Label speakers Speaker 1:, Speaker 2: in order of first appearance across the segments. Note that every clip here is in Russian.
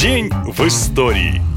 Speaker 1: День в истории.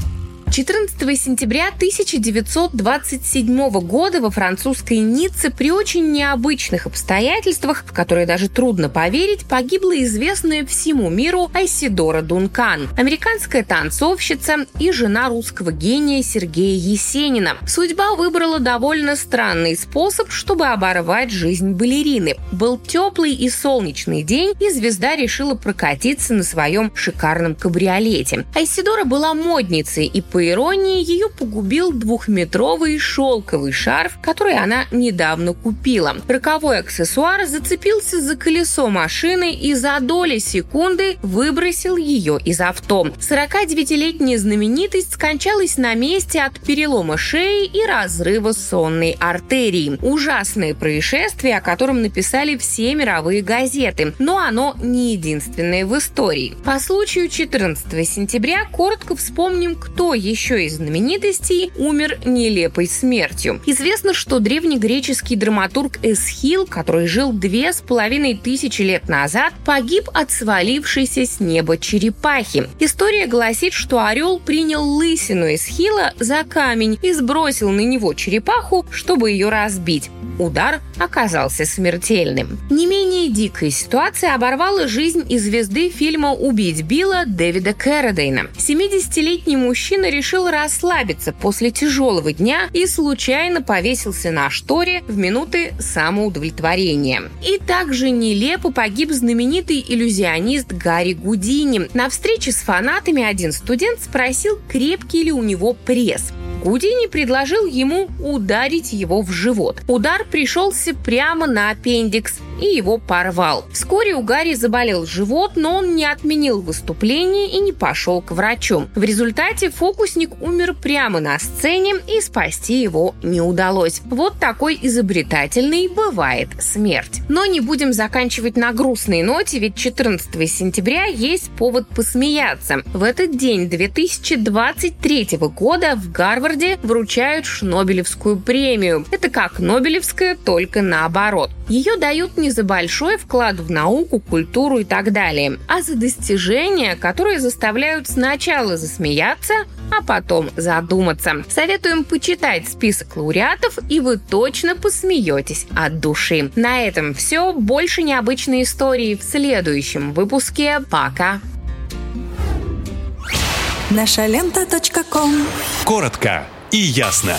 Speaker 2: 14 сентября 1927 года во французской Ницце при очень необычных обстоятельствах, в которые даже трудно поверить, погибла известная всему миру Айсидора Дункан, американская танцовщица и жена русского гения Сергея Есенина. Судьба выбрала довольно странный способ, чтобы оборвать жизнь балерины. Был теплый и солнечный день, и звезда решила прокатиться на своем шикарном кабриолете. Айсидора была модницей и по иронии, ее погубил двухметровый шелковый шарф, который она недавно купила. Роковой аксессуар зацепился за колесо машины и за доли секунды выбросил ее из авто. 49-летняя знаменитость скончалась на месте от перелома шеи и разрыва сонной артерии. Ужасное происшествие, о котором написали все мировые газеты, но оно не единственное в истории. По случаю 14 сентября коротко вспомним, кто еще из знаменитостей умер нелепой смертью. Известно, что древнегреческий драматург Эсхил, который жил две с половиной тысячи лет назад, погиб от свалившейся с неба черепахи. История гласит, что орел принял лысину Эсхила за камень и сбросил на него черепаху, чтобы ее разбить. Удар оказался смертельным. Не менее дикая ситуация оборвала жизнь и звезды фильма «Убить Билла» Дэвида Кэррадейна. 70-летний мужчина решил расслабиться после тяжелого дня и случайно повесился на шторе в минуты самоудовлетворения. И также нелепо погиб знаменитый иллюзионист Гарри Гудини. На встрече с фанатами один студент спросил, крепкий ли у него пресс. Гудини предложил ему ударить его в живот. Удар пришелся прямо на аппендикс и его порвал. Вскоре у Гарри заболел живот, но он не отменил выступление и не пошел к врачу. В результате фокусник умер прямо на сцене и спасти его не удалось. Вот такой изобретательный бывает смерть. Но не будем заканчивать на грустной ноте, ведь 14 сентября есть повод посмеяться. В этот день 2023 года в Гарвард Гарварде вручают Шнобелевскую премию. Это как Нобелевская, только наоборот. Ее дают не за большой вклад в науку, культуру и так далее, а за достижения, которые заставляют сначала засмеяться, а потом задуматься. Советуем почитать список лауреатов, и вы точно посмеетесь от души. На этом все. Больше необычной истории в следующем выпуске. Пока!
Speaker 3: Наша лента.
Speaker 1: Коротко и ясно.